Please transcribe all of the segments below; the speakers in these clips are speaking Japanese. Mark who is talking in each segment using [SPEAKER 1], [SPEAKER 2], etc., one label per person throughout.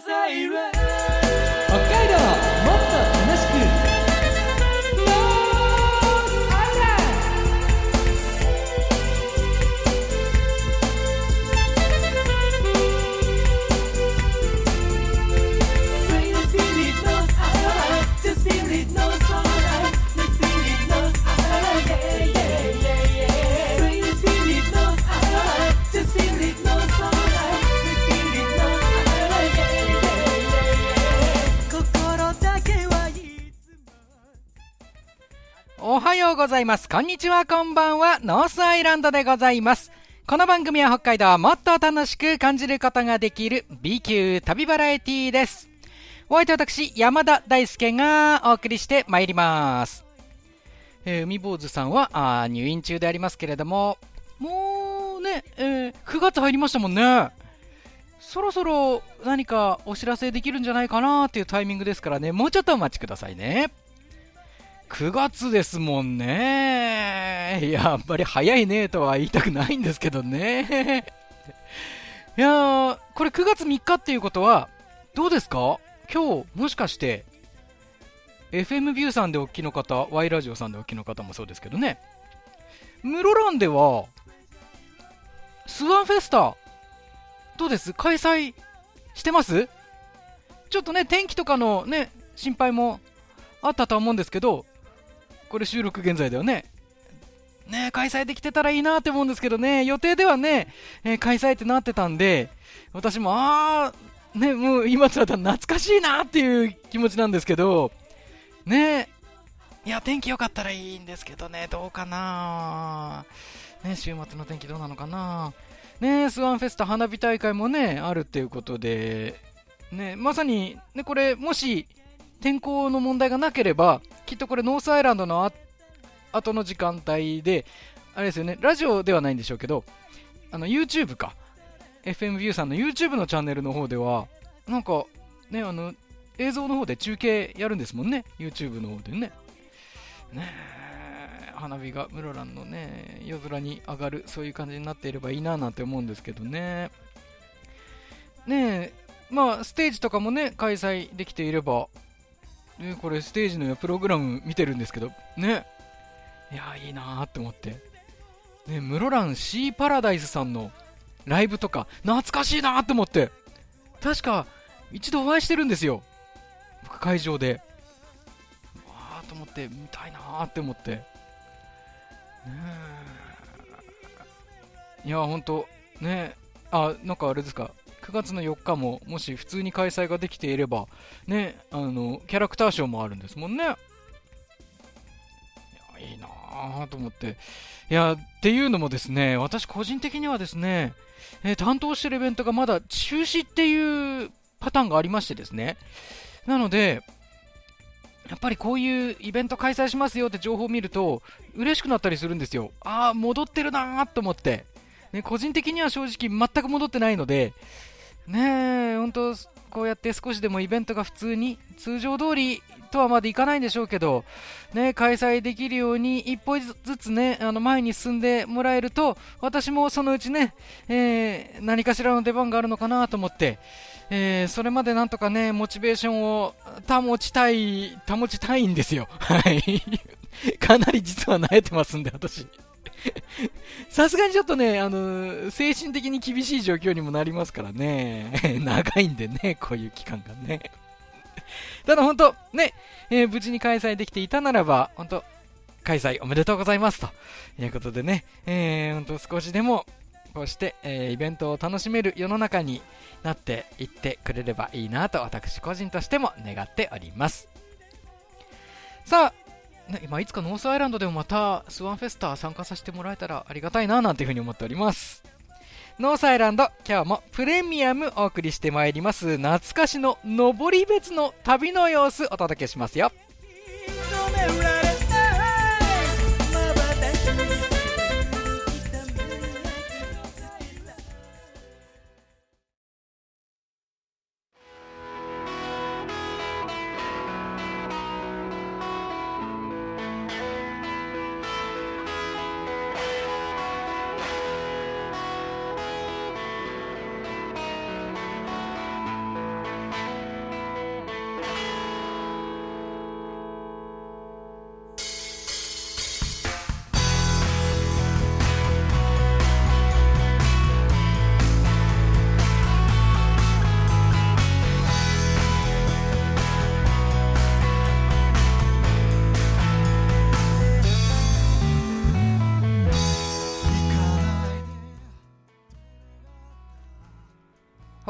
[SPEAKER 1] 北
[SPEAKER 2] おはようございます。こんにちは、こんばんは。ノースアイランドでございます。この番組は北海道をもっと楽しく感じることができる B 級旅バラエティです。お相手私、山田大輔がお送りしてまいります。えー海坊主さんはあ入院中でありますけれども、もうね、えー9月入りましたもんね。そろそろ何かお知らせできるんじゃないかなっていうタイミングですからね、もうちょっとお待ちくださいね。9月ですもんね。や、あんまり早いねとは言いたくないんですけどね。いやー、これ9月3日っていうことは、どうですか？今日、もしかして、FM ビューさんでお聞きの方、Y ラジオさんでお聞きの方もそうですけどね。室蘭では、スワンフェスタ、どうです？開催してます？ちょっとね、天気とかのね、心配もあったとは思うんですけど、これ収録現在ではね、ね、開催できてたらいいなって思うんですけどね、予定ではね、えー開催ってなってたんで、私も、あー、ね、もう今となったら懐かしいなっていう気持ちなんですけど、ね、いや、天気良かったらいいんですけどね、どうかな。ね、週末の天気どうなのかな。ね、スワンフェスタ花火大会もね、あるっていうことで、ね、まさに、ね、これ、もし、天候の問題がなければ、きっとこれノースアイランドのあ後の時間帯で、あれですよね、ラジオではないんでしょうけど、あの YouTube か、FM ビューさんの YouTube のチャンネルの方では、なんか、ね、あの、映像の方で中継やるんですもんね、YouTube の方でね。ね花火が室蘭のね、夜空に上がる、そういう感じになっていればいいななんて思うんですけどね。ねえ、まあ、ステージとかもね、開催できていれば、ね、これステージのプログラム見てるんですけど、ね。いや、いいなーって思って。ね、室蘭シーパラダイスさんのライブとか、懐かしいなーって思って。確か、一度お会いしてるんですよ。僕、会場で。わーと思って、見たいなーって思って。ねえいや、ほんと、ねあ、なんかあれですか、9月の4日も、もし普通に開催ができていれば、ね、あの、キャラクターショーもあるんですもんね。い、いいなぁと思って。いや、っていうのもですね、私個人的にはですね、えー担当してるイベントがまだ中止っていうパターンがありましてですね。なので、やっぱりこういうイベント開催しますよって情報を見ると、嬉しくなったりするんですよ。ああ、戻ってるなーと思って。ね、個人的には正直全く戻ってないので、ねえ、本当こうやって少しでもイベントが普通に、通常通りとはまでいかないんでしょうけど、ね、開催できるように一歩ずつね、あの前に進んでもらえると、私もそのうちね、えー何かしらの出番があるのかなと思って、えーそれまでなんとかね、モチベーションを保ちたい、保ちたいんですよ。はい。かなり実は慣れてますんで、私。さすがにちょっとね、あの、精神的に厳しい状況にもなりますからね。長いんでね、こういう期間がね。ただ本当、ね、えー無事に開催できていたならば、本当、開催おめでとうございますということでね、えー、本当少しでも、こうして、えーイベントを楽しめる世の中になっていってくれればいいなと私個人としても願っております。さあ、今いつかノースアイランドでもまたスワンフェスタ参加させてもらえたらありがたいななんていうふうに思っております。ノースアイランド、今日もプレミアムお送りしてまいります。懐かしの登別の旅の様子お届けしますよ。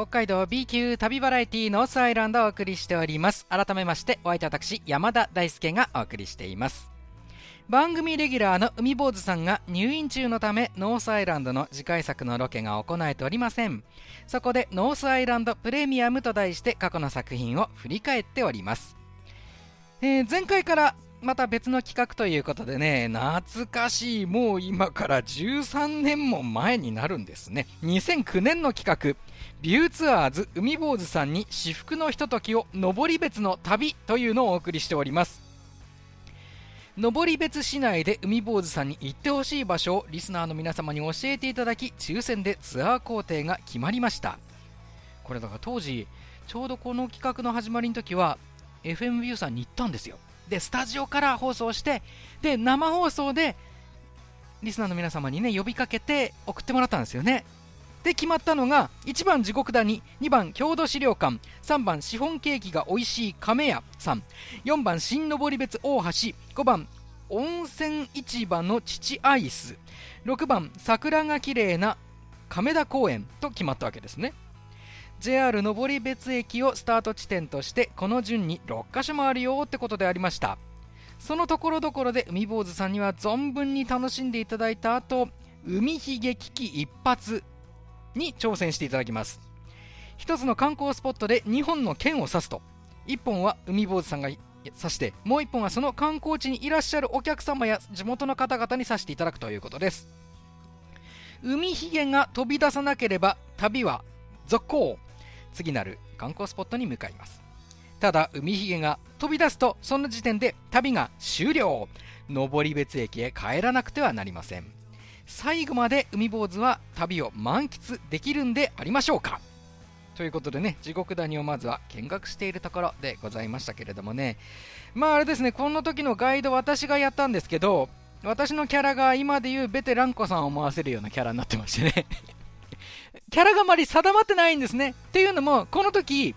[SPEAKER 2] 海道 B 級旅バラエティノースアイランドをお送りしております。改めましてお相手私山田大輔がお送りしています。番組レギュラーの海坊主さんが入院中のためノースアイランドの次回作のロケが行えておりません。そこでノースアイランドプレミアムと題して過去の作品を振り返っております、えー、前回からまた別の企画ということでね、懐かしい、もう今から13年も前になるんですね。2009年の企画、ビューツアーズ海坊主さんに至福のひとときを登別の旅というのをお送りしております。登別市内で海坊主さんに行ってほしい場所をリスナーの皆様に教えていただき、抽選でツアー工程が決まりました。これだから当時、ちょうどこの企画の始まりの時は、FM ビューさんに行ったんですよ。でスタジオから放送してで生放送でリスナーの皆様にね呼びかけて送ってもらったんですよねで決まったのが1番地獄谷2番郷土資料館3番シフォンケーキが美味しい亀屋さん4番新登別大橋5番温泉市場の父アイス6番桜が綺麗な亀田公園と決まったわけですね。JR 登別駅をスタート地点としてこの順に6カ所もあるよってことでありました。そのところどころで海坊主さんには存分に楽しんでいただいた後海ひげ危機一発に挑戦していただきます。一つの観光スポットで2本の剣を刺すと。1本は海坊主さんが刺してもう1本はその観光地にいらっしゃるお客様や地元の方々に刺していただくということです。海ひげが飛び出さなければ旅は続行。次なる観光スポットに向かいます。ただ海ひげが飛び出すとその時点で旅が終了。登別駅へ帰らなくてはなりません。最後まで海坊主は旅を満喫できるんでありましょうか。ということでね地獄谷をまずは見学しているところでございましたけれどもね。まああれですねこの時のガイド私がやったんですけど私のキャラが今でいうベテランコさんを思わせるようなキャラになってましてね。キャラがあまり定まってないんですね。っていうのも、この時、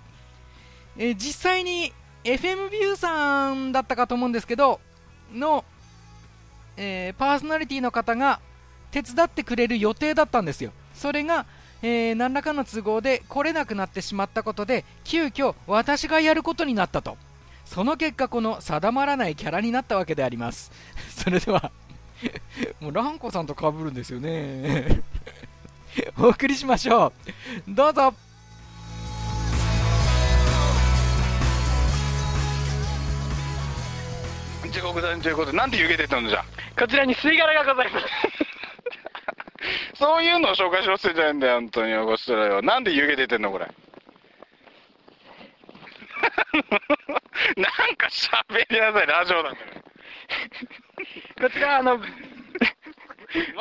[SPEAKER 2] え、実際に FM ビューさんだったかと思うんですけど、の、えー、パーソナリティの方が手伝ってくれる予定だったんですよ。それが、えー、何らかの都合で来れなくなってしまったことで、急遽私がやることになったと。その結果、この定まらないキャラになったわけであります。それでは もうランコさんと被るんですよね お送りしましょうどうぞ
[SPEAKER 3] 地獄谷ということでなんで湯気出てるのじゃ
[SPEAKER 4] こちらに吸い殻がございます
[SPEAKER 3] そういうのを紹介しろってじゃないんだよ本当にこちらよなんで湯気出てんのこれなんか喋りなさいラジオなんだよ
[SPEAKER 4] こちらあの
[SPEAKER 3] マ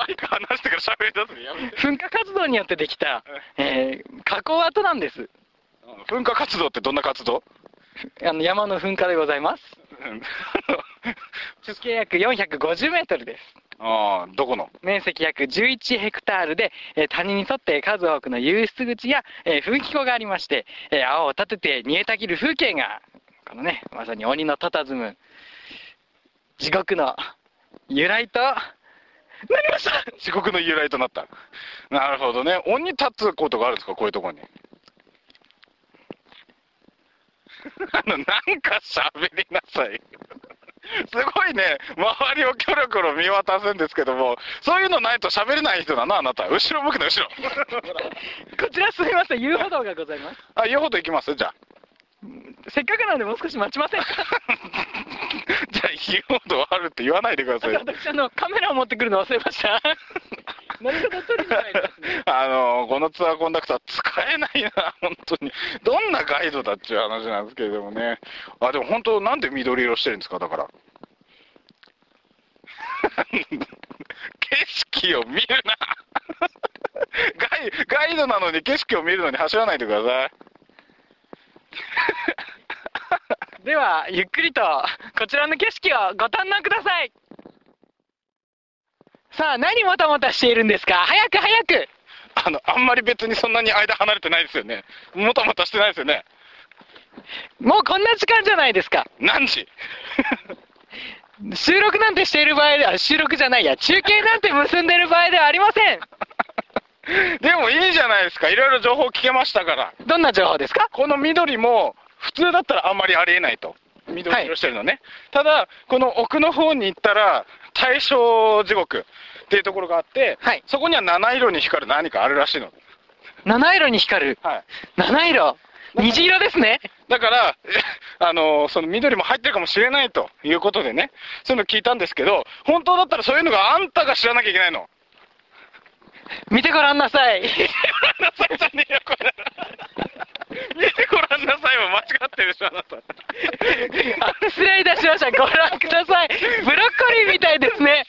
[SPEAKER 3] イク離してから喋り出すのやめて。
[SPEAKER 4] 噴火活動によってできた、えー、火口跡なんです。
[SPEAKER 3] 噴火活動ってどんな活動？
[SPEAKER 4] あの山の噴火でございます。直径約450メートルです。
[SPEAKER 3] ああ、どこの？
[SPEAKER 4] 面積約11ヘクタールで、えー、谷に沿って数多くの湧出口や、えー、噴気口がありまして、えー、青を立てて煮えたぎる風景が、このね、まさに鬼の佇む地獄の由来と
[SPEAKER 3] なりました地獄の由来となった。なるほどね。鬼立つことがあるんですか？こういうところに。あの、なんか喋りなさい。すごいね、周りをキョロキョロ見渡すんですけども、そういうのないと喋れない人だな、あなた。後ろ向くの、後ろ。
[SPEAKER 4] こちらすみません、遊歩道がございます。
[SPEAKER 3] あ、遊歩道行きます？じゃあ。
[SPEAKER 4] せっかくなんでもう少し待ちませんか？
[SPEAKER 3] じゃあ、遊歩道あるって言わないでください。
[SPEAKER 4] 私、あの、カメラを持ってくるの忘れました。何事撮りじゃないですね。あ
[SPEAKER 3] の、このツアーコンダクター使えないな、本当に。どんなガイドだっていう話なんですけれどもね。あ、でも本当、なんで緑色してるんですか、だから。景色を見るな ガイ。ガイドなのに景色を見るのに走らないでください。
[SPEAKER 4] では、ゆっくりとこちらの景色をご堪能ください。さあ、何もたもたしているんですか？早く早く
[SPEAKER 3] あの、あんまり別にそんなに間離れてないですよね。もたもたしてないですよね。
[SPEAKER 4] もうこんな時間じゃないですか。
[SPEAKER 3] 何時？
[SPEAKER 4] 収録なんてしている場合では、収録じゃないや、中継なんて結んでる場合ではありません。
[SPEAKER 3] でもいいじゃないですか。いろいろ情報聞けましたから。
[SPEAKER 4] どんな情報ですか？
[SPEAKER 3] この緑も、普通だったらあんまりありえないと。緑色してるのね。ただ、この奥の方に行ったら、大正地獄っていうところがあって、
[SPEAKER 4] はい
[SPEAKER 3] そこには七色に光る何かあるらしいの。
[SPEAKER 4] 七色に光る？
[SPEAKER 3] はい。
[SPEAKER 4] 七色？虹色ですね。
[SPEAKER 3] だから、え あのその緑も入ってるかもしれないということでね、そういうの聞いたんですけど、本当だったらそういうのがあんたが知らなきゃいけないの。
[SPEAKER 4] 見てごらんなさい。
[SPEAKER 3] 見てごらんなさいじゃねえよ、これ。見 てごらんなさいは間違ってるでしょ、あなた。
[SPEAKER 4] あ失礼いたしました。ご覧ください。ブロッコリーみたいですね。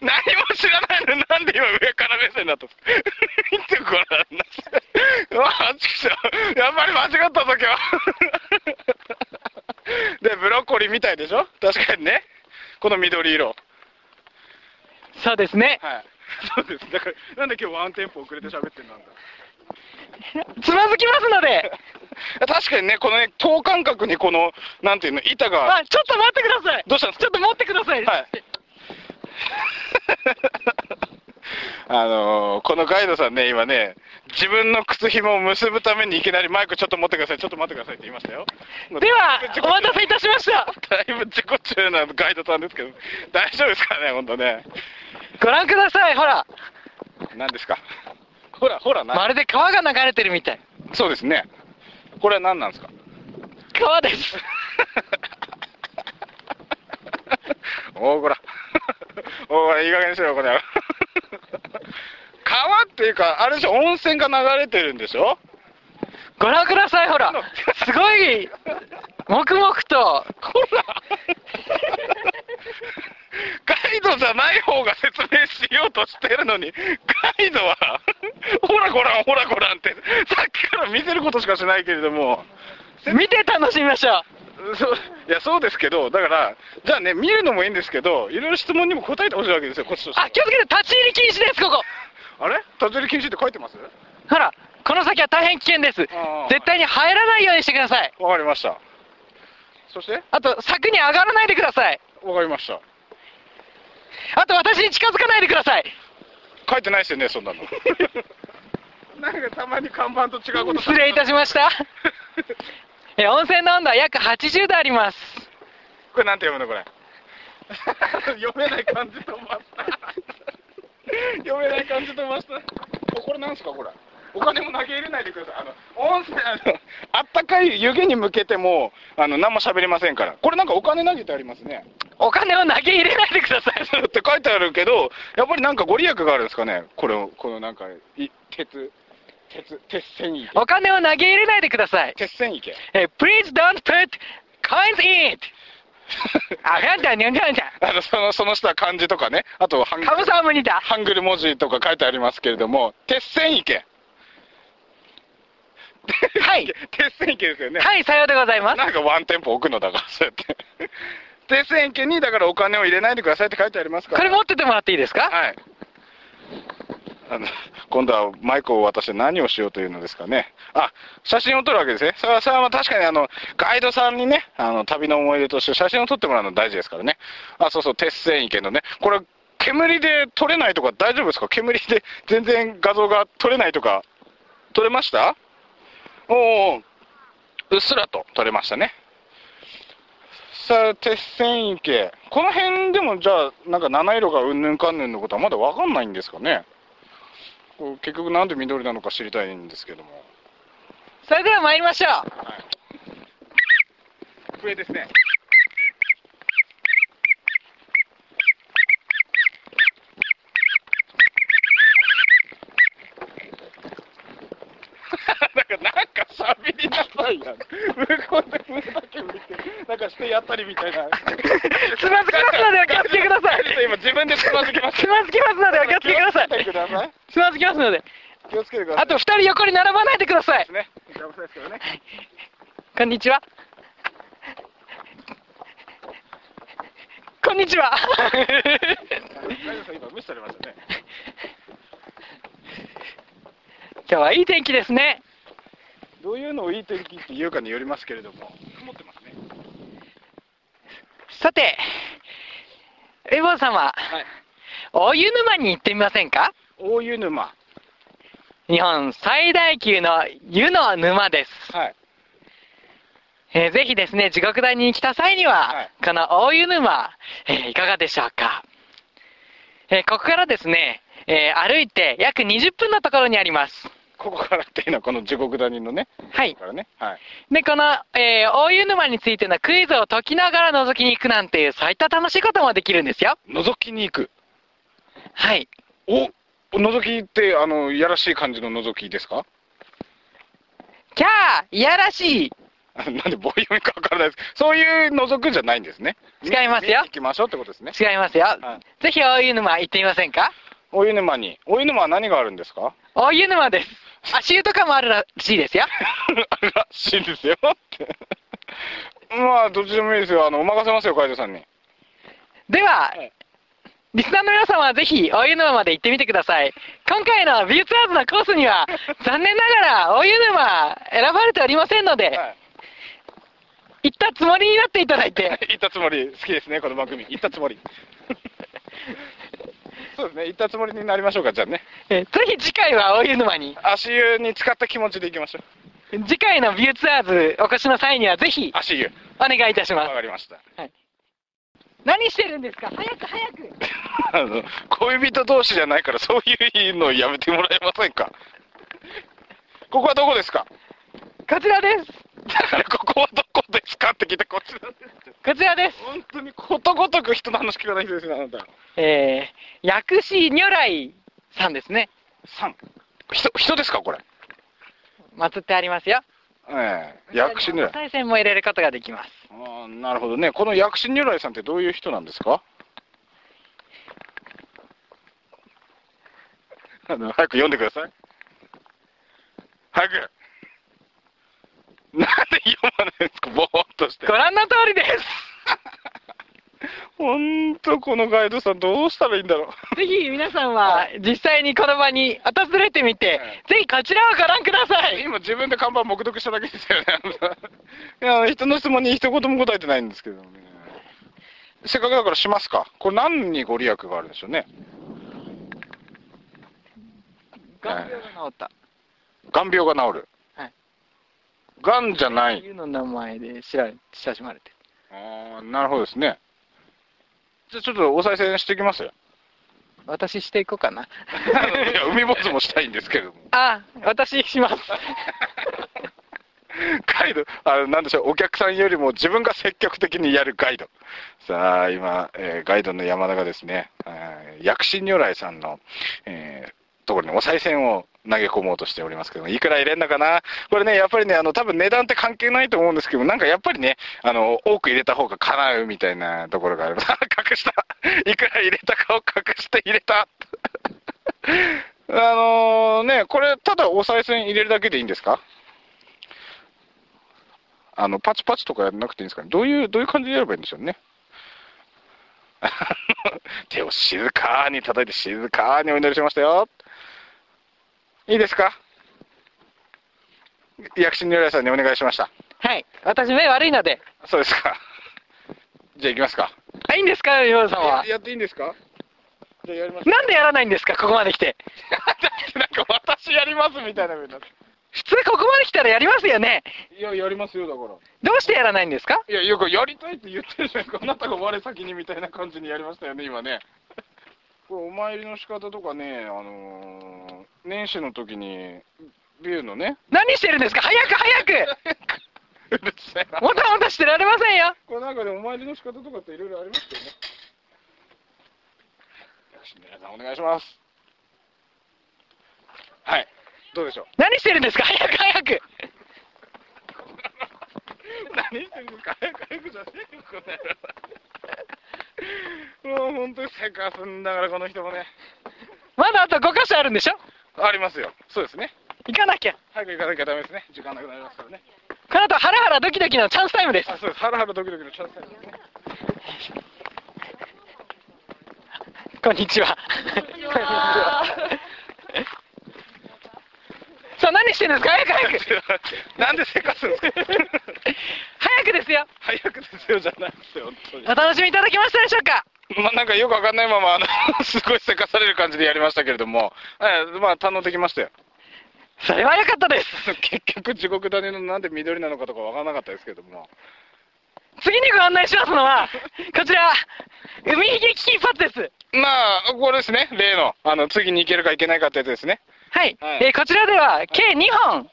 [SPEAKER 3] 何も知らないのになんで今上から目線だったんですか見てごらんなさい。うわ、ちくしょうやっぱり間違ったぞ、今日。で、ブロッコリーみたいでしょ？確かにね。この緑色。
[SPEAKER 4] そうですね。
[SPEAKER 3] はい。そうです。だから、なんで今日ワンテンポ遅れて喋ってんなんだ。
[SPEAKER 4] つまずきますので。
[SPEAKER 3] 確かにね、このね、等間隔にこの、なんていうの、板が。
[SPEAKER 4] あ、ちょっと待ってください。
[SPEAKER 3] どうしたんですか
[SPEAKER 4] ちょっと持ってください。
[SPEAKER 3] はい。あのーこのガイドさんね、今ね、自分の靴紐を結ぶためにいきなりマイクちょっと持ってください、ちょっと待ってくださいって言いましたよ。
[SPEAKER 4] ではお待たせいたしました。
[SPEAKER 3] だいぶ自己中なガイドさんですけど、大丈夫ですかね、本当ね。
[SPEAKER 4] ご覧ください。ほら。
[SPEAKER 3] 何ですか？ほら、ほら、な、
[SPEAKER 4] まるで川が流れてるみたい。
[SPEAKER 3] そうですね。これは何なんですか？
[SPEAKER 4] 川です。
[SPEAKER 3] おおこら。おおいい加減にしろよ、これ。川っていうか、あれでしょ、温泉が流れてるんでしょ？
[SPEAKER 4] ご覧ください。ほら。すごい。黙々と。
[SPEAKER 3] ほらガイドじゃない方が説明しようとしてるのに、ガイドは、ほらごらん、ほらごらんって、さっきから見せることしかしないけれども、
[SPEAKER 4] 見て楽しみましょ
[SPEAKER 3] そういや、そうですけど、だから、じゃあね、見るのもいいんですけど、いろいろ質問にも答えてほしいわけですよ、こっちとして
[SPEAKER 4] あ、気をつけて、立ち入り禁止です、ここ。
[SPEAKER 3] あれ？立ち入り禁止って書いてます？
[SPEAKER 4] ほら、この先は大変危険です
[SPEAKER 3] あー。
[SPEAKER 4] 絶対に入らないようにしてください。
[SPEAKER 3] わかりました。そして？
[SPEAKER 4] あと、柵に上がらないでください。
[SPEAKER 3] わかりました。
[SPEAKER 4] あと、私に近づかないでください。
[SPEAKER 3] 書いてないですよね、そんなの。なんかたまに看板と違うこと
[SPEAKER 4] 失礼いたしました。え温泉の温度は約80度あります。
[SPEAKER 3] これなんて読むのこれ？読めない感じとました。読めない感じとました。おこれなんですかこれ？お金も投げ入れないでください。あの温泉あのあったかい湯気に向けてもあの何も喋りませんから。これなんかお金投げてありますね
[SPEAKER 4] お金を投げ入れないでください。
[SPEAKER 3] って書いてあるけどやっぱりなんかご利益があるんですかね？これをこのなんかい鉄鉄鉄線池
[SPEAKER 4] お金を投げ入れないでください。
[SPEAKER 3] 鉄線池
[SPEAKER 4] え Please don't put coins in it! あ、なんだ、なんだ、なんだ。
[SPEAKER 3] あのそのその下は漢字とかねあとハング
[SPEAKER 4] カムサムニだ。
[SPEAKER 3] ハングル文字とか書いてありますけれども、鉄線池。
[SPEAKER 4] はい。
[SPEAKER 3] 鉄線池ですよね。
[SPEAKER 4] はい、さようでございます。
[SPEAKER 3] なんかワンテンポ置くのだから、そうやって。鉄線池に、だからお金を入れないでくださいって書いてありますから。
[SPEAKER 4] これ持っててもらっていいですか？
[SPEAKER 3] はい。あの、今度はマイクを渡して何をしようというのですかね。あ、写真を撮るわけですね。それは、それはまあ確かにあの、ガイドさんにね、あの、旅の思い出として写真を撮ってもらうの大事ですからね。あ、そうそう、鉄線池のね。これ、煙で撮れないとか大丈夫ですか？煙で全然画像が撮れないとか、撮れました？おおうっすらと撮れましたね。さあ、鉄線池。この辺でも、じゃあ、なんか七色がうんぬんかんぬんのことはまだわかんないんですかね。結局なんで緑なのか知りたいんですけども。
[SPEAKER 4] それでは参りましょう。
[SPEAKER 3] はい。笛ですね。なんか、喋りなさいや。向こうで笛だけ向いて、なんかしてやったりみたいな。
[SPEAKER 4] つまずきますのでお気をつけください。
[SPEAKER 3] 今自分でつまずきます。
[SPEAKER 4] つまずきますのでお気をつけください。
[SPEAKER 3] つけてください。
[SPEAKER 4] つまずきますので。
[SPEAKER 3] 気をつけてください。
[SPEAKER 4] あと二人横に並ばないでください。
[SPEAKER 3] ね。邪魔ですけどね。
[SPEAKER 4] こんにちは。こんにちは。
[SPEAKER 3] 今
[SPEAKER 4] 日はいい天気ですね。
[SPEAKER 3] どういうのをいい天気って言うかによりますけれども、曇ってますね。
[SPEAKER 4] さて、レボン様、
[SPEAKER 3] はい。
[SPEAKER 4] 大湯沼に行ってみませんか？
[SPEAKER 3] 大湯沼。
[SPEAKER 4] 日本最大級の湯の沼です。
[SPEAKER 3] はい。
[SPEAKER 4] えーぜひですね、地獄谷に来た際には、
[SPEAKER 3] はい
[SPEAKER 4] この大湯沼、えーいかがでしょうか？えーここからですね、えー歩いて約20分のところにあります。
[SPEAKER 3] ここからっていうのはこの地獄谷のね、
[SPEAKER 4] はい。
[SPEAKER 3] からね。はい。
[SPEAKER 4] で、この、えー大湯沼についてのクイズを解きながら覗きに行くなんていう、そういった楽しいこともできるんですよ。
[SPEAKER 3] 覗きに行く。
[SPEAKER 4] はい。
[SPEAKER 3] お覗きって、あの、いやらしい感じの覗きですか？
[SPEAKER 4] キャーいやらしい
[SPEAKER 3] あ なんで棒読みかわからないです。そういう覗くじゃないんですね。
[SPEAKER 4] 違いますよ
[SPEAKER 3] 行きましょうってことですね。
[SPEAKER 4] 違いますよ。
[SPEAKER 3] はい
[SPEAKER 4] ぜひ大湯沼行ってみませんか？
[SPEAKER 3] お湯沼に。お湯沼は何があるんですか？
[SPEAKER 4] 大湯沼です。足湯とかもあるらしいですよ。
[SPEAKER 3] あるらしいですよって。まあ、どっちでもいいですよ。あの、お任せますよ、カイドさんに。
[SPEAKER 4] では、
[SPEAKER 3] はい
[SPEAKER 4] リスナーの皆様はぜひ大湯沼まで行ってみてください。今回のビューツアーズのコースには、残念ながら大湯沼選ばれておりませんので、
[SPEAKER 3] はい。
[SPEAKER 4] 行ったつもりになっていただいて、
[SPEAKER 3] 行ったつもり、好きですね、この番組。行ったつもり。そうですね、行ったつもりになりましょうか、じゃあね。
[SPEAKER 4] えぜひ次回は大湯沼に、
[SPEAKER 3] 足湯に使った気持ちで行きましょう。
[SPEAKER 4] 次回のビューツアーズお越しの際にはぜひ
[SPEAKER 3] 足湯。
[SPEAKER 4] お願いいたします。
[SPEAKER 3] わかりました。
[SPEAKER 4] 何してるんですか？早く早く
[SPEAKER 3] あの、恋人同士じゃないから、そういうのやめてもらえませんか？ここはどこですか？
[SPEAKER 4] こちらです。
[SPEAKER 3] だから、ここはどこですかって聞いて、こちらです。
[SPEAKER 4] こちらです。
[SPEAKER 3] 本当にことごとく人の話聞かない人ですね、あなた。
[SPEAKER 4] えー、薬師如来さんですね。
[SPEAKER 3] さん。人、人ですか、これ？
[SPEAKER 4] 祀ってありますよ。
[SPEAKER 3] ええ薬師如来。
[SPEAKER 4] 再銭も入れることができます。
[SPEAKER 3] ああ、なるほどね。この薬師如来さんってどういう人なんですか？あの、早く読んでください。早く。なんで読まないんですか、ぼーっとして
[SPEAKER 4] ご。覧の通りです。
[SPEAKER 3] ほんと、このガイドさんどうしたらいいんだろう。
[SPEAKER 4] ぜひ皆さんは実際にこの場に訪れてみて、
[SPEAKER 3] はい
[SPEAKER 4] ぜひこちらをご覧ください。
[SPEAKER 3] 今自分で看板目読しただけですよね。いや、人の質問に一言も答えてないんですけどね。せっかくだからしますか。これ何にご利益があるんでしょうね。
[SPEAKER 4] 眼病が治った。
[SPEAKER 3] 眼病が治る。
[SPEAKER 4] はい。
[SPEAKER 3] がんじゃない。
[SPEAKER 4] いうの名前で知ら親しまれてる。
[SPEAKER 3] ああ、なるほどですね。じゃあちょっとお賽銭していきますよ。
[SPEAKER 4] 私していこうかな。
[SPEAKER 3] いや、海坊主もしたいんですけれども。
[SPEAKER 4] あ、私します。
[SPEAKER 3] ガイド、あの、なんでしょう、お客さんよりも自分が積極的にやるガイド。さあ、今、えーガイドの山田がですね、えー薬師如来さんの、えーところにお賽銭を投げ込もうとしておりますけども、いくら入れんのかなこれね、やっぱりね、あの、多分値段って関係ないと思うんですけども、なんかやっぱりね、あの、多く入れた方が叶うみたいなところがある。隠したいくら入れたかを隠して入れた あのね、これ、ただお賽銭入れるだけでいいんですか？あの、パチパチとかやらなくていいんですかね？どういう、どういう感じでやればいいんでしょうね？手を静かに叩いて静かにお祈りしましたよ。いいですか？薬師如来さんにお願いしました。
[SPEAKER 4] はい。私目悪いので。
[SPEAKER 3] そうですか。じゃあ行きますか。
[SPEAKER 4] あ、いいんですか、ヨウさんは
[SPEAKER 3] や。やっていいんですか？じゃあやります。
[SPEAKER 4] なんでやらないんですか、ここまで来て。
[SPEAKER 3] だってなんか私やりますみたいな風になって。
[SPEAKER 4] 普通ここまで来たらやりますよね。
[SPEAKER 3] いや、やりますよ、だから。
[SPEAKER 4] どうしてやらないんですか？
[SPEAKER 3] いや、よくやりたいって言ってるじゃんか。あなたが我先にみたいな感じにやりましたよね、今ね。これ、お参りの仕方とかね、あのー年始の時に、ビューのね、
[SPEAKER 4] 何してるんですか？早く早く。もたもたしてられませんよ
[SPEAKER 3] これなんかでお参りの仕方とかっていろいろありますよね。よし、皆さんお願いします。はい、どうでしょう？
[SPEAKER 4] 何してるんですか？早く早く
[SPEAKER 3] 何してるんですか？早く早くじゃねえよ、この野郎。もう本当にせかすんだから、この人もね。
[SPEAKER 4] まだあと5箇所あるんでしょ？
[SPEAKER 3] ありますよ。そうですね。
[SPEAKER 4] 行かなきゃ。
[SPEAKER 3] 早く行かなきゃダメですね。時間なくなりますからね。
[SPEAKER 4] この後ハラハラドキドキのチャンスタイムです。
[SPEAKER 3] あ、そうです。ハラハラドキドキのチャンスタイムですね。
[SPEAKER 4] こんにちは。こんにちは。さあ何してるんですか？早く早く
[SPEAKER 3] なんでせかすんですか？
[SPEAKER 4] 早くですよ
[SPEAKER 3] 早くですよじゃないですよ、本当に。
[SPEAKER 4] お楽しみいただけましたでしょうか？
[SPEAKER 3] まあなんかよくわかんないまま、あの、すごいせかされる感じでやりましたけれども、ええまあ堪能できましたよ。
[SPEAKER 4] それは良かったです。
[SPEAKER 3] 結局地獄谷のなんで緑なのかとかわからなかったですけども。
[SPEAKER 4] 次にご案内しますのは、こちら、海ひげ危機一発です。
[SPEAKER 3] まあ、これですね。例の、あの、次に行けるか行けないかってやつですね。
[SPEAKER 4] はい。
[SPEAKER 3] はい
[SPEAKER 4] えーこちらでは、計2本。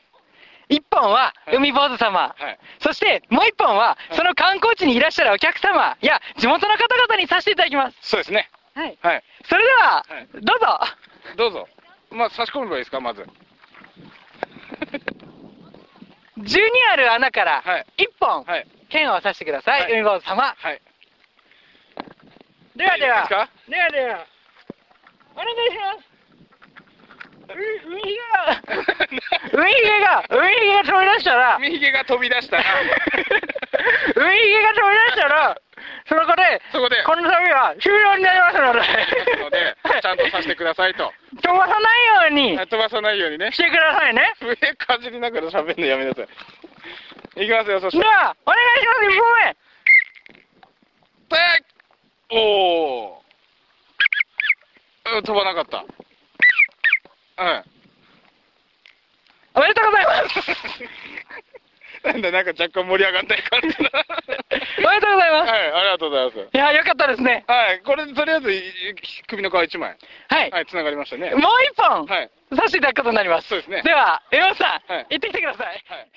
[SPEAKER 4] 1本は
[SPEAKER 3] はい
[SPEAKER 4] 海坊主様、
[SPEAKER 3] はい。
[SPEAKER 4] そしてもう1本は、その観光地にいらっしゃるお客様や地元の方々にさせていただきます。
[SPEAKER 3] そうですね。
[SPEAKER 4] はい。
[SPEAKER 3] はい。
[SPEAKER 4] それでは、
[SPEAKER 3] はい
[SPEAKER 4] どうぞ。
[SPEAKER 3] どうぞ。まあ、差し込めばいいですか、まず。
[SPEAKER 4] 12ある穴から
[SPEAKER 3] はい
[SPEAKER 4] 1本、
[SPEAKER 3] はい。
[SPEAKER 4] 剣を刺してください、
[SPEAKER 3] はい
[SPEAKER 4] 海坊主様。
[SPEAKER 3] はい。
[SPEAKER 4] ではでは、
[SPEAKER 3] で
[SPEAKER 4] はでは、お願いします。う海ひげが、海ひげが、海ひげが飛び出したら、
[SPEAKER 3] 海ひげが飛び出したら、
[SPEAKER 4] 海ひげが飛び出したら、その子で、
[SPEAKER 3] そこで、
[SPEAKER 4] この旅は終了になりますので、
[SPEAKER 3] ので、ちゃんとさせてくださいと。
[SPEAKER 4] 飛ばさないように
[SPEAKER 3] 飛ばさないようにね。
[SPEAKER 4] してくださいね。
[SPEAKER 3] 上かじりながら喋るのやめなさい。いきますよ、そして。
[SPEAKER 4] では、お願いします、一本目。
[SPEAKER 3] でおー。うん飛ばなかった。うん。
[SPEAKER 4] おめでとうございます。
[SPEAKER 3] なんだ、なんか若干盛り上がった感じだ。
[SPEAKER 4] おめでとうございます。
[SPEAKER 3] はい、ありがとうございます。
[SPEAKER 4] いや、よかったですね。
[SPEAKER 3] はい、これでとりあえず、い首の皮一枚。
[SPEAKER 4] はい。
[SPEAKER 3] はい、繋がりましたね。
[SPEAKER 4] もう一本、
[SPEAKER 3] はい。
[SPEAKER 4] させていただくことになります。
[SPEAKER 3] そうですね
[SPEAKER 4] では、江本さん、
[SPEAKER 3] はい
[SPEAKER 4] 行ってきてください。
[SPEAKER 3] はい。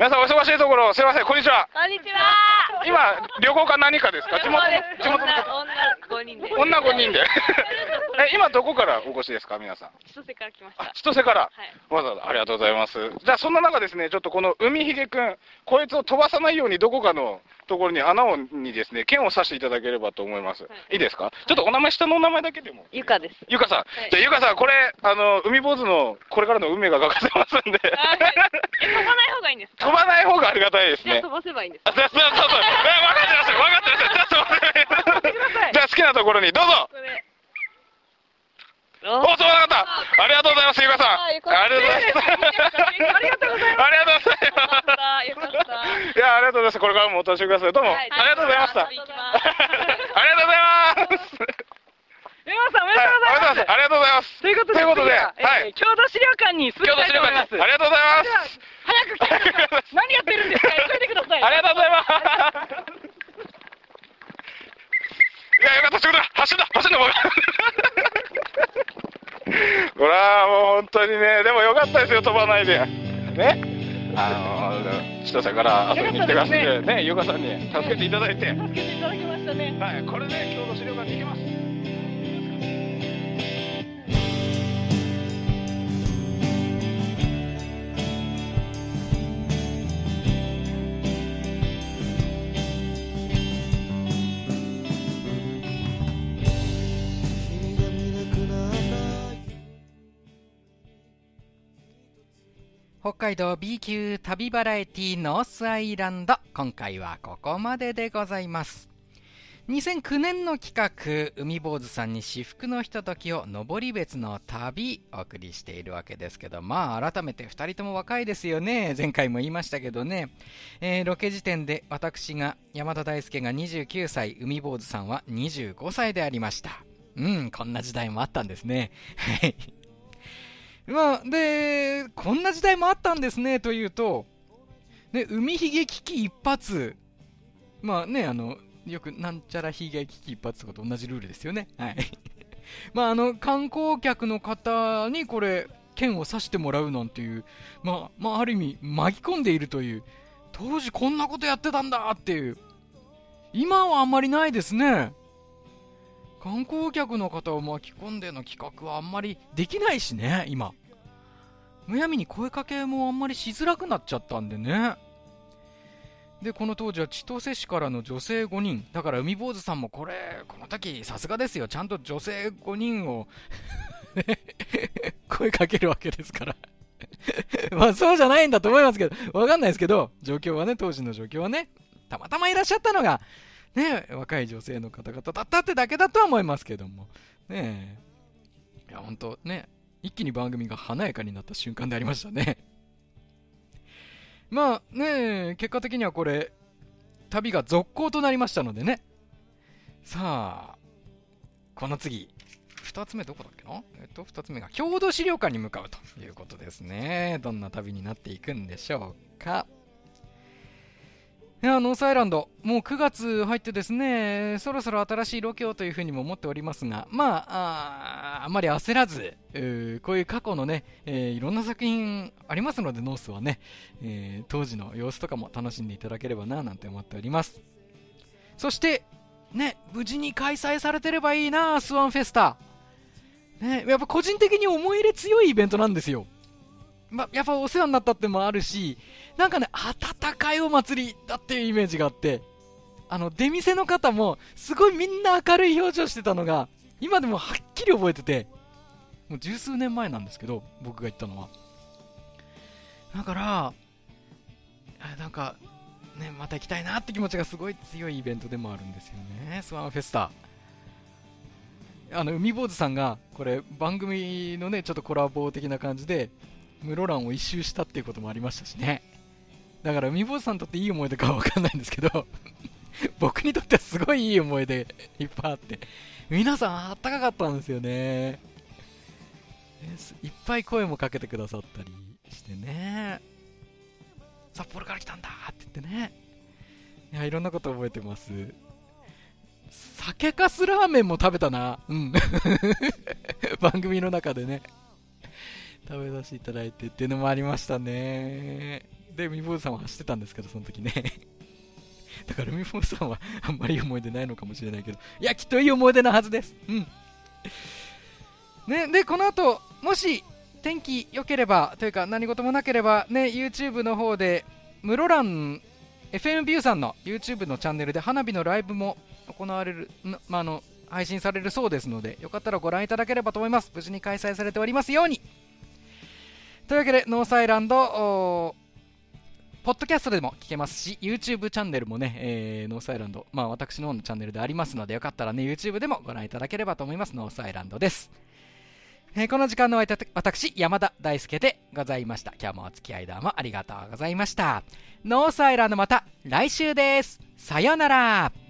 [SPEAKER 3] 皆さんお忙しいところ、すいません、こんにちは。
[SPEAKER 5] こんにちは。
[SPEAKER 3] 今、旅行か何かですか？地元。地元の
[SPEAKER 5] 女女五人で。
[SPEAKER 3] 女5人で。え、今どこからお越しですか？皆さん。
[SPEAKER 5] 千歳から来まし
[SPEAKER 3] あ
[SPEAKER 5] た。、
[SPEAKER 3] 千歳から。
[SPEAKER 5] はい。
[SPEAKER 3] わざわざありがとうございます。じゃあそんな中ですね、ちょっとこの海ひげくん、こいつを飛ばさないようにどこかのところに穴をにですね、剣を刺していただければと思います。
[SPEAKER 5] はい
[SPEAKER 3] いいですか？ちょっとお名前、下のお名前だけでも。
[SPEAKER 5] ゆかです。
[SPEAKER 3] ゆかさん。
[SPEAKER 5] はい
[SPEAKER 3] じゃあゆかさん、これ、あの、海坊主のこれからの運命が書かますんで。
[SPEAKER 5] 飛ばない方がいいんですか？
[SPEAKER 3] 飛ばない方がありがたいですね
[SPEAKER 5] 飛。ばせばいいんです
[SPEAKER 3] あ、
[SPEAKER 5] か。
[SPEAKER 3] そうそうそう分かって。分かって。じゃあそうじゃあ好きなところにどうぞ。お、飛ばなかった。ありがとうございます、ゆかさん。
[SPEAKER 5] あ
[SPEAKER 3] りがとうございます。
[SPEAKER 5] ありがとうございます
[SPEAKER 3] や、ありがとうございます。これからもお楽しみください。どうも、
[SPEAKER 5] はい。
[SPEAKER 3] ありがとうございました。
[SPEAKER 5] ありがとうございます。
[SPEAKER 3] ありがとうございます。
[SPEAKER 4] 江本さん、おめでとうございます。
[SPEAKER 3] はいありがとうございます。
[SPEAKER 4] ということで、
[SPEAKER 3] と
[SPEAKER 4] は
[SPEAKER 3] い。
[SPEAKER 4] 郷土資料館に進みたいと思います。
[SPEAKER 3] ありがとうございます。
[SPEAKER 4] 早く来てください。何やってるんですか急いでください。
[SPEAKER 3] ありがとうございます。いや、よかった、仕事だ。走んだ、走んだ、僕。これはもう本当にね、でもよかったですよ、飛ばな。いで。ね。あの、千歳から遊びに来てくださって、ね、ゆかさんに助けていただいて。
[SPEAKER 2] 北海道 B 級旅バラエティノースアイランド。今回はここまででございます。2009年の企画海坊主さんに至福のひとときを登別の旅お送りしているわけですけどまあ改めて2人とも若いですよね。前回も言いましたけどね、えーロケ時点で私が山田大輔が29歳海坊主さんは25歳でありました。うんこんな時代もあったんですね。はい。まあ、で、こんな時代もあったんですね、というと、ね、海ひげ危機一発、まあね、あの、よくなんちゃらひげ危機一発とかと同じルールですよね。はい。まあ、あの、観光客の方にこれ、剣を刺してもらうなんていう、まあ、まあ、ある意味、巻き込んでいるという、当時こんなことやってたんだっていう、今はあんまりないですね。観光客の方を巻き込んでの企画はあんまりできないしね、今。むやみに声かけもあんまりしづらくなっちゃったんでね。で、この当時は千歳市からの女性5人。だから海坊主さんもこれ、この時さすがですよ。ちゃんと女性5人を 声かけるわけですから。まあそうじゃないんだと思いますけど、わかんないですけど、状況はね、当時の状況はね、たまたまいらっしゃったのが、ね、若い女性の方々だったってだけだとは思いますけども。ね。いや、ほんと、ね、一気に番組が華やかになった瞬間でありましたね。まあね、結果的にはこれ、旅が続行となりましたのでね。さあ、この次、2つ目どこだっけな？えっと、2つ目が郷土資料館に向かうということですね。どんな旅になっていくんでしょうか。いやノースアイランド、もう9月入ってですね、そろそろ新しいロケをというふうにも思っておりますが、まあ、ああまり焦らず、こういう過去のね、えー、いろんな作品ありますので、ノースはね、えー、当時の様子とかも楽しんでいただければな、なんて思っております。そして、ね、無事に開催されてればいいな、スワンフェスタ。ね、やっぱ個人的に思い入れ強いイベントなんですよ。ま、やっぱお世話になったってもあるし、なんかね、温かいお祭りだっていうイメージがあって、あの、出店の方も、すごいみんな明るい表情してたのが、今でもはっきり覚えてて、もう十数年前なんですけど、僕が行ったのは。だから、なんか、ね、また行きたいなって気持ちがすごい強いイベントでもあるんですよね、スワンフェスタ。あの、海坊主さんが、これ、番組のね、ちょっとコラボ的な感じで、室蘭を一周したっていうこともありましたしね。だから海坊主さんにとっていい思い出かはわかんないんですけど 僕にとってはすごいいい思い出いっぱいあって、皆さんあったかかったんですよね。いっぱい声もかけてくださったりしてね。札幌から来たんだって言ってね。いや、いろんなこと覚えてます。酒かすラーメンも食べたな。うん。番組の中でね。食べさせていただいてっていうのもありましたね。で、みぼうさんは走ってたんですけど、その時ね。だから、みぼうさんはあんまりいい思い出ないのかもしれないけど、いや、きっといい思い出なはずです。うん。ね、で、この後、もし、天気良ければ、というか何事もなければ、ね、YouTube の方で、室蘭 FM ビューさんの YouTube のチャンネルで花火のライブも行われる、まあ、の配信されるそうですので、よかったらご覧いただければと思います。無事に開催されておりますように。というわけで、ノースアイランド、ポッドキャストでも聞けますし、YouTube チャンネルもね、えー、ノースアイランド、まあ私の方のチャンネルでありますので、よかったらね、YouTube でもご覧いただければと思います。ノースアイランドです。えー、この時間の相手、私、山田大輔でございました。今日もお付き合いどうもありがとうございました。ノースアイランドまた来週です。さようなら。